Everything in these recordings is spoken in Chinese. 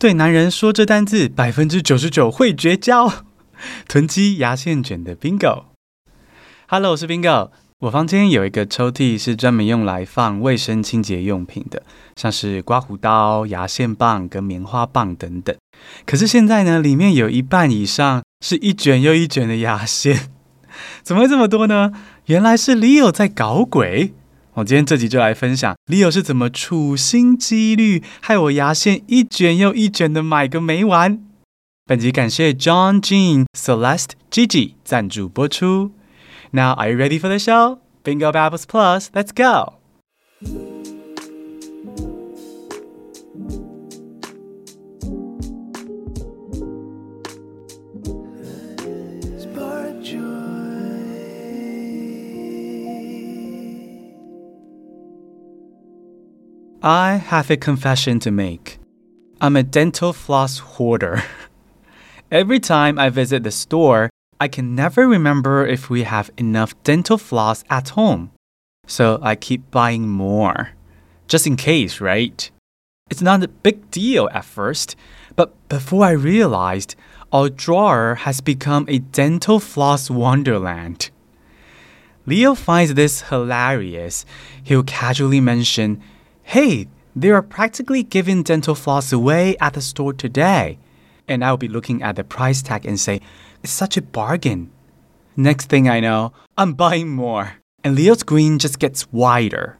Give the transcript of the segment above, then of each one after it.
对男人说这单字百分之九十九会绝交。囤积牙线卷的 Bingo，Hello，我是 Bingo。我房间有一个抽屉是专门用来放卫生清洁用品的，像是刮胡刀、牙线棒跟棉花棒等等。可是现在呢，里面有一半以上是一卷又一卷的牙线，怎么会这么多呢？原来是 Leo 在搞鬼。我今天这集就来分享 Leo 是怎么处心积虑害我牙线一卷又一卷的买个没完。本集感谢 John、Jean、Celeste、Gigi 赞助播出。Now are you ready for the show? Bingo Babbles Plus, let's go! I have a confession to make. I'm a dental floss hoarder. Every time I visit the store, I can never remember if we have enough dental floss at home. So I keep buying more. Just in case, right? It's not a big deal at first, but before I realized, our drawer has become a dental floss wonderland. Leo finds this hilarious. He'll casually mention, Hey, they are practically giving dental floss away at the store today. And I'll be looking at the price tag and say, it's such a bargain. Next thing I know, I'm buying more. And Leo's grin just gets wider.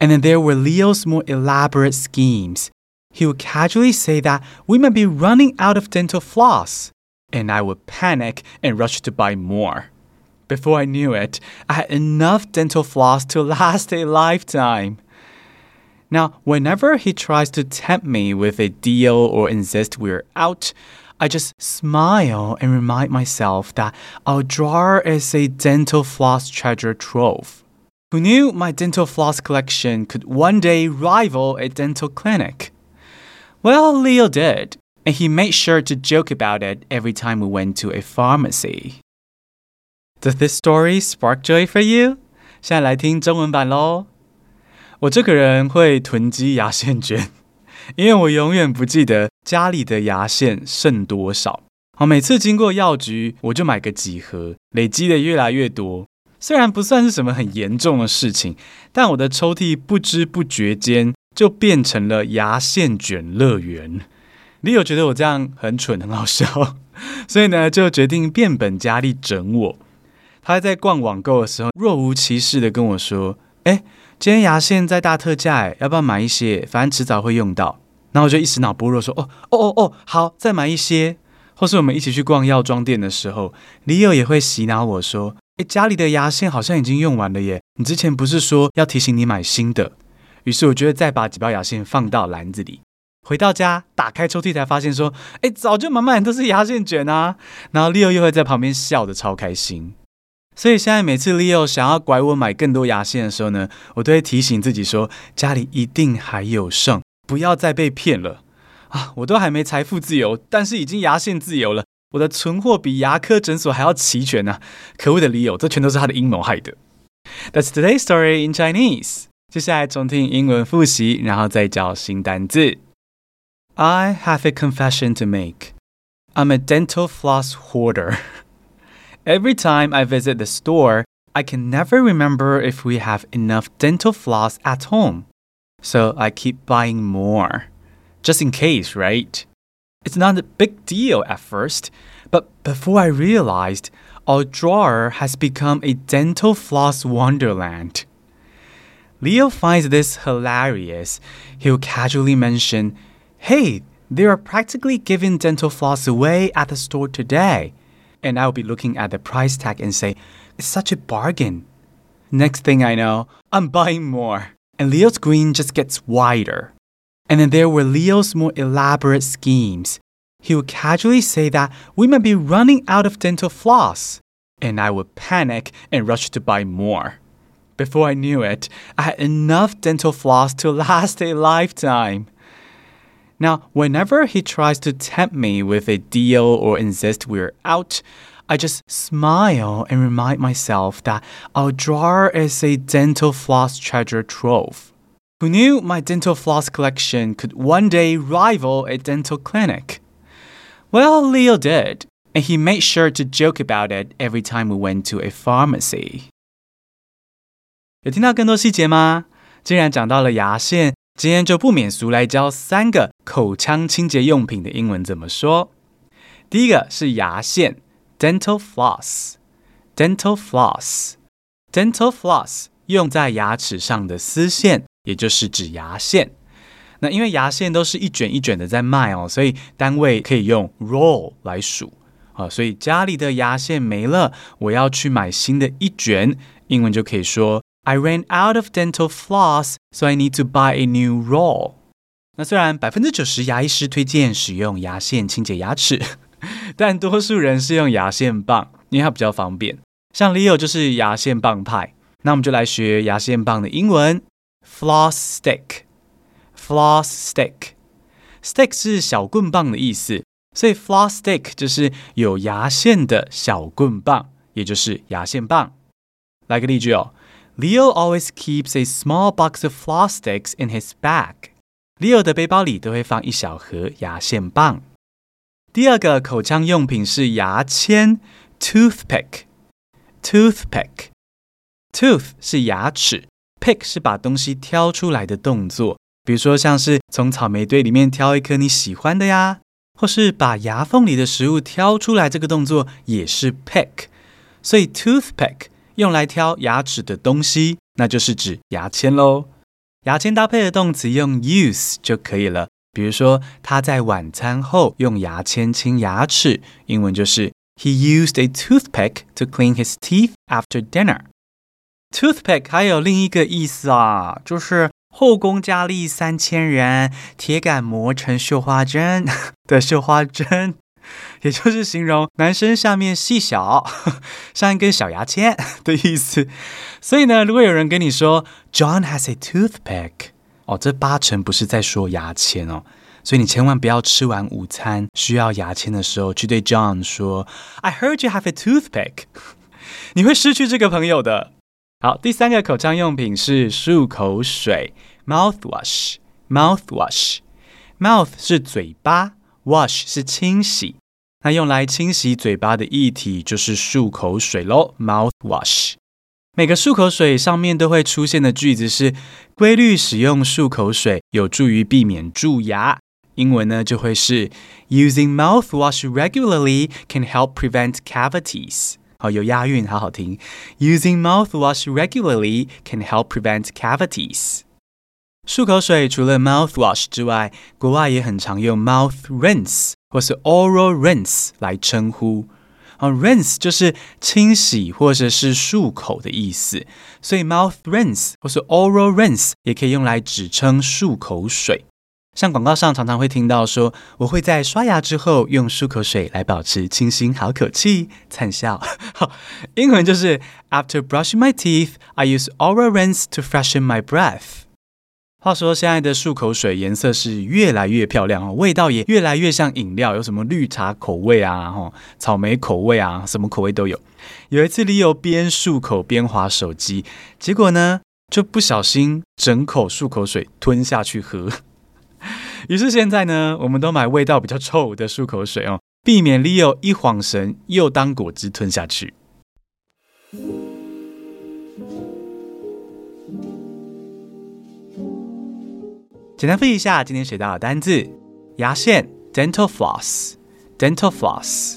And then there were Leo's more elaborate schemes. He would casually say that we might be running out of dental floss. And I would panic and rush to buy more. Before I knew it, I had enough dental floss to last a lifetime. Now, whenever he tries to tempt me with a deal or insist we're out, I just smile and remind myself that our drawer is a dental floss treasure trove. Who knew my dental floss collection could one day rival a dental clinic? Well, Leo did, and he made sure to joke about it every time we went to a pharmacy. Does this story spark joy for you? 现在来听中文版喽。 我这个人会囤积牙线卷，因为我永远不记得家里的牙线剩多少。好，每次经过药局，我就买个几盒，累积的越来越多。虽然不算是什么很严重的事情，但我的抽屉不知不觉间就变成了牙线卷乐园。Leo 觉得我这样很蠢，很好笑，所以呢，就决定变本加厉整我。他在逛网购的时候，若无其事的跟我说：“哎。”今天牙线在大特价，要不要买一些？反正迟早会用到。然后我就一时脑波弱，说：“哦哦哦哦，好，再买一些。”或是我们一起去逛药妆店的时候，Leo 也会洗脑我说：“诶，家里的牙线好像已经用完了耶，你之前不是说要提醒你买新的？”于是我就会再把几包牙线放到篮子里。回到家，打开抽屉才发现说：“诶，早就满满都是牙线卷啊！”然后 Leo 又会在旁边笑得超开心。所以现在每次 Leo 想要拐我买更多牙线的时候呢，我都会提醒自己说，家里一定还有剩，不要再被骗了啊！我都还没财富自由，但是已经牙线自由了。我的存货比牙科诊所还要齐全呢、啊！可恶的 Leo，这全都是他的阴谋害的。That's today's story in Chinese。接下来重听英文复习，然后再教新单字。I have a confession to make. I'm a dental floss hoarder. Every time I visit the store, I can never remember if we have enough dental floss at home. So I keep buying more. Just in case, right? It's not a big deal at first, but before I realized, our drawer has become a dental floss wonderland. Leo finds this hilarious. He'll casually mention, Hey, they are practically giving dental floss away at the store today and I'll be looking at the price tag and say, it's such a bargain. Next thing I know, I'm buying more. And Leo's grin just gets wider. And then there were Leo's more elaborate schemes. He would casually say that we might be running out of dental floss. And I would panic and rush to buy more. Before I knew it, I had enough dental floss to last a lifetime. Now, whenever he tries to tempt me with a deal or insist we're out, I just smile and remind myself that our drawer is a dental floss treasure trove. Who knew my dental floss collection could one day rival a dental clinic? Well, Leo did, and he made sure to joke about it every time we went to a pharmacy. 有听到更多细节吗？既然讲到了牙线， 今天就不免俗来教三个口腔清洁用品的英文怎么说。第一个是牙线，dental floss，dental floss，dental floss 用在牙齿上的丝线。也就是指牙线，那因为牙线都是一卷一卷的在卖哦，所以单位可以用 roll 来数啊。所以家里的牙线没了，我要去买新的一卷，英文就可以说 I ran out of dental floss, so I need to buy a new roll。那虽然百分之九十牙医师推荐使用牙线清洁牙齿，但多数人是用牙线棒，因为它比较方便。像 Leo 就是牙线棒派，那我们就来学牙线棒的英文。Floss stick, floss stick, stick 是小棍棒的意思，所以 floss stick 就是有牙线的小棍棒，也就是牙线棒。来个例句哦，Leo always keeps a small box of floss sticks in his bag. Leo 的背包里都会放一小盒牙线棒。第二个口腔用品是牙签，toothpick, toothpick, tooth 是牙齿。Pick 是把东西挑出来的动作，比如说像是从草莓堆里面挑一颗你喜欢的呀，或是把牙缝里的食物挑出来，这个动作也是 pick。所以 toothpick 用来挑牙齿的东西，那就是指牙签喽。牙签搭配的动词用 use 就可以了，比如说他在晚餐后用牙签清牙齿，英文就是 He used a toothpick to clean his teeth after dinner。Toothpick 还有另一个意思啊，就是后宫佳丽三千人，铁杆磨成绣花针的绣花针，也就是形容男生下面细小，像一根小牙签的意思。所以呢，如果有人跟你说 John has a toothpick，哦，这八成不是在说牙签哦。所以你千万不要吃完午餐需要牙签的时候去对 John 说 I heard you have a toothpick，你会失去这个朋友的。好，第三个口腔用品是漱口水，mouthwash。mouthwash，mouth 是嘴巴，wash 是清洗，那用来清洗嘴巴的液体就是漱口水喽。mouthwash，每个漱口水上面都会出现的句子是规律使用漱口水有助于避免蛀牙。英文呢就会是 Using mouthwash regularly can help prevent cavities。好，有押韵，好好听。Using mouthwash regularly can help prevent cavities。漱口水除了 mouthwash 之外，国外也很常用 mouth rinse 或是 oral rinse 来称呼。啊，rinse 就是清洗或者是漱口的意思，所以 mouth rinse 或是 oral rinse 也可以用来指称漱口水。像广告上常常会听到说，我会在刷牙之后用漱口水来保持清新好口气，灿笑。英文就是 After brushing my teeth, I use oral rinse to freshen my breath。话说现在的漱口水颜色是越来越漂亮哦，味道也越来越像饮料，有什么绿茶口味啊，吼，草莓口味啊，什么口味都有。有一次，Leo 边漱口边滑手机，结果呢就不小心整口漱口水吞下去喝。于是现在呢，我们都买味道比较臭的漱口水哦，避免 Leo 一晃神又当果汁吞下去。简单复习一下今天学到的单字：牙线 （dental floss），dental floss；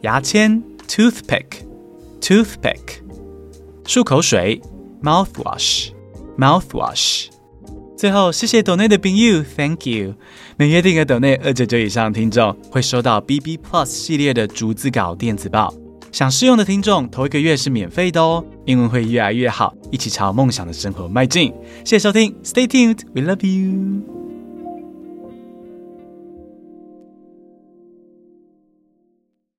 牙签 （toothpick），toothpick；漱口水 （mouthwash），mouthwash。最后，谢谢斗内的朋友，Thank you。每月订阅斗内二九九以上的听众会收到 BB Plus 系列的逐字稿电子报。想试用的听众，头一个月是免费的哦。英文会越来越好，一起朝梦想的生活迈进。谢谢收听，Stay tuned，We love you。